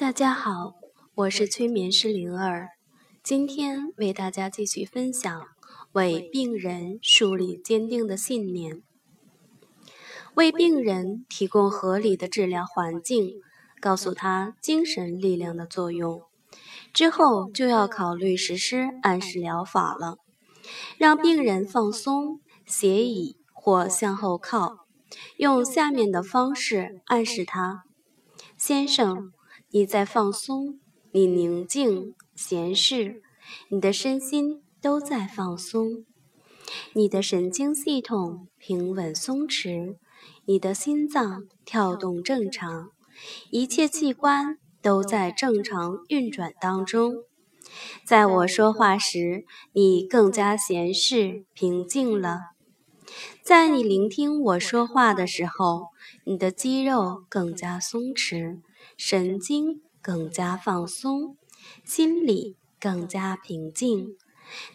大家好，我是催眠师灵儿，今天为大家继续分享为病人树立坚定的信念，为病人提供合理的治疗环境，告诉他精神力量的作用。之后就要考虑实施暗示疗法了，让病人放松，斜倚或向后靠，用下面的方式暗示他：先生。你在放松，你宁静闲适，你的身心都在放松，你的神经系统平稳松弛，你的心脏跳动正常，一切器官都在正常运转当中。在我说话时，你更加闲适平静了。在你聆听我说话的时候，你的肌肉更加松弛。神经更加放松，心里更加平静，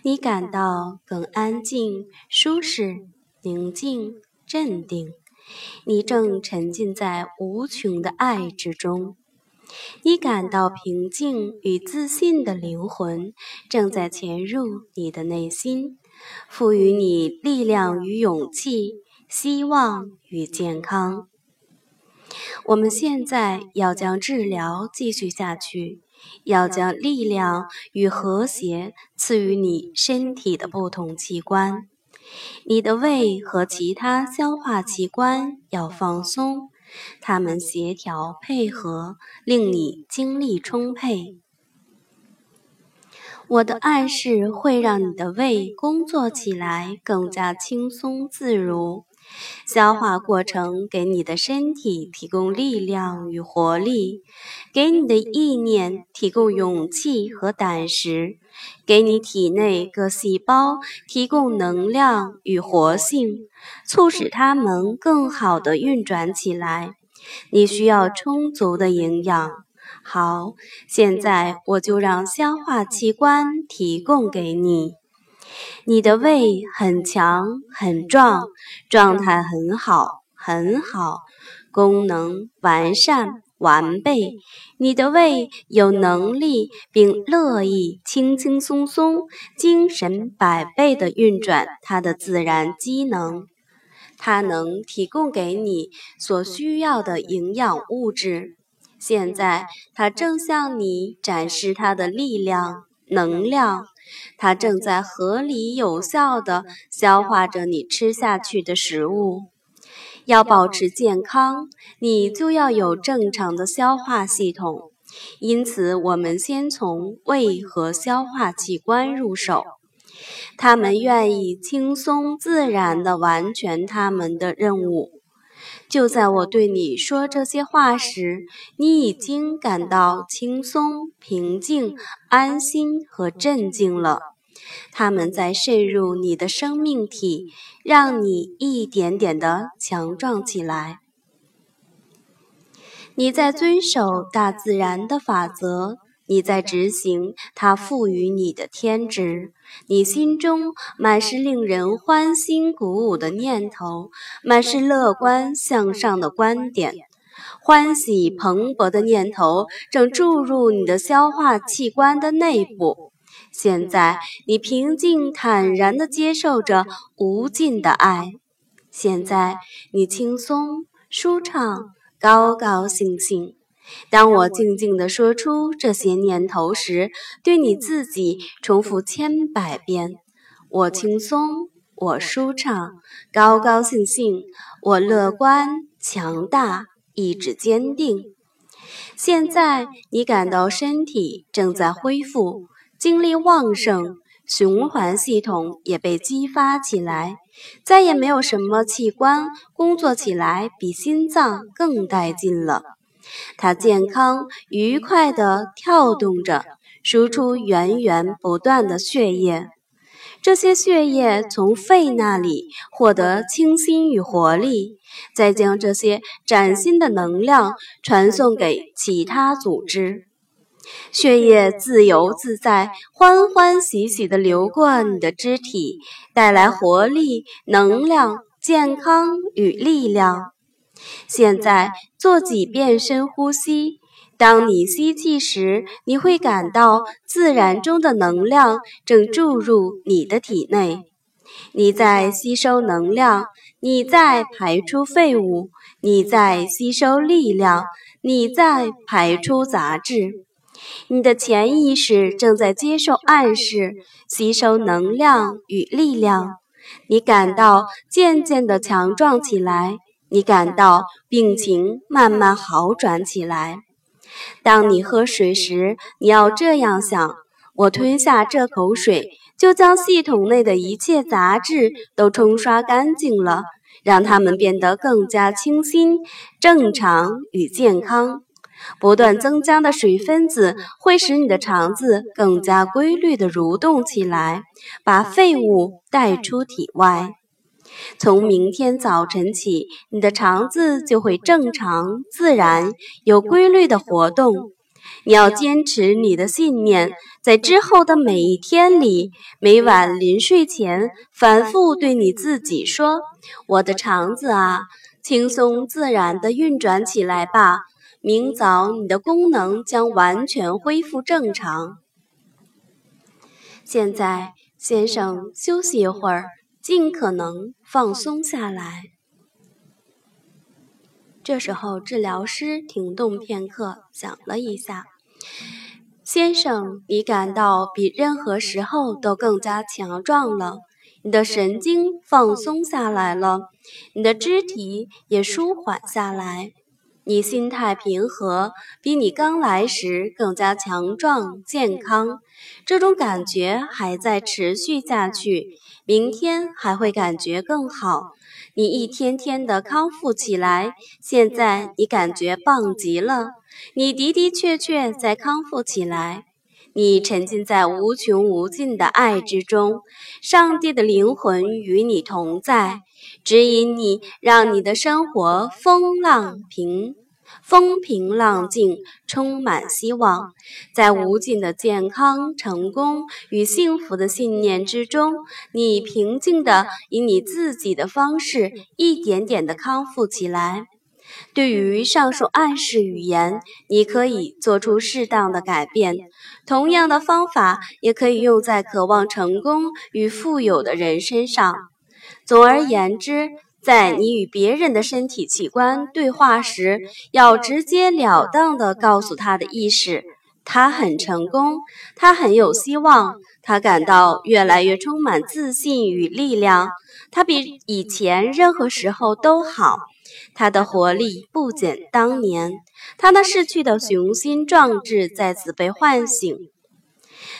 你感到更安静、舒适、宁静、镇定。你正沉浸在无穷的爱之中，你感到平静与自信的灵魂正在潜入你的内心，赋予你力量与勇气、希望与健康。我们现在要将治疗继续下去，要将力量与和谐赐予你身体的不同器官。你的胃和其他消化器官要放松，它们协调配合，令你精力充沛。我的暗示会让你的胃工作起来更加轻松自如。消化过程给你的身体提供力量与活力，给你的意念提供勇气和胆识，给你体内各细胞提供能量与活性，促使它们更好地运转起来。你需要充足的营养。好，现在我就让消化器官提供给你。你的胃很强很壮，状态很好很好，功能完善完备。你的胃有能力并乐意轻轻松松、精神百倍地运转它的自然机能，它能提供给你所需要的营养物质。现在，它正向你展示它的力量。能量，它正在合理有效地消化着你吃下去的食物。要保持健康，你就要有正常的消化系统。因此，我们先从胃和消化器官入手。他们愿意轻松自然地完成他们的任务。就在我对你说这些话时，你已经感到轻松、平静、安心和镇静了。他们在渗入你的生命体，让你一点点的强壮起来。你在遵守大自然的法则。你在执行他赋予你的天职，你心中满是令人欢欣鼓舞的念头，满是乐观向上的观点，欢喜蓬勃的念头正注入你的消化器官的内部。现在，你平静坦然地接受着无尽的爱。现在，你轻松舒畅，高高兴兴。当我静静地说出这些念头时，对你自己重复千百遍：我轻松，我舒畅，高高兴兴，我乐观、强大、意志坚定。现在你感到身体正在恢复，精力旺盛，循环系统也被激发起来，再也没有什么器官工作起来比心脏更带劲了。它健康愉快地跳动着，输出源源不断的血液。这些血液从肺那里获得清新与活力，再将这些崭新的能量传送给其他组织。血液自由自在、欢欢喜喜地流过你的肢体，带来活力、能量、健康与力量。现在做几遍深呼吸，当你吸气时，你会感到自然中的能量正注入你的体内。你在吸收能量，你在排出废物，你在吸收力量，你在排出杂质。你的潜意识正在接受暗示，吸收能量与力量。你感到渐渐的强壮起来，你感到病情慢慢好转起来。当你喝水时，你要这样想：我吞下这口水，就将系统内的一切杂质都冲刷干净了，让它们变得更加清新、正常与健康。不断增加的水分子会使你的肠子更加规律地蠕动起来，把废物带出体外。从明天早晨起，你的肠子就会正常、自然、有规律地活动。你要坚持你的信念，在之后的每一天里，每晚临睡前反复对你自己说：“我的肠子啊，轻松自然地运转起来吧。”明早，你的功能将完全恢复正常。现在，先生休息一会儿，尽可能放松下来。这时候，治疗师停顿片刻，想了一下：“先生，你感到比任何时候都更加强壮了，你的神经放松下来了，你的肢体也舒缓下来。”你心态平和，比你刚来时更加强壮健康。这种感觉还在持续下去，明天还会感觉更好。你一天天的康复起来，现在你感觉棒极了。你的的确确在康复起来。你沉浸在无穷无尽的爱之中，上帝的灵魂与你同在。指引你，让你的生活风浪平、风平浪静，充满希望。在无尽的健康、成功与幸福的信念之中，你平静地以你自己的方式，一点点地康复起来。对于上述暗示语言，你可以做出适当的改变。同样的方法也可以用在渴望成功与富有的人身上。总而言之，在你与别人的身体器官对话时，要直截了当地告诉他的意识：他很成功，他很有希望，他感到越来越充满自信与力量，他比以前任何时候都好，他的活力不减当年，他那逝去的雄心壮志再次被唤醒。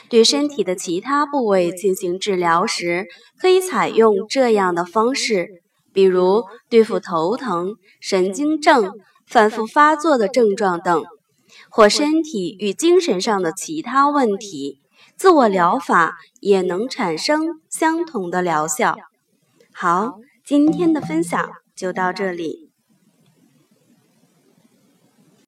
对身体的其他部位进行治疗时，可以采用这样的方式，比如对付头疼、神经症、反复发作的症状等，或身体与精神上的其他问题。自我疗法也能产生相同的疗效。好，今天的分享就到这里。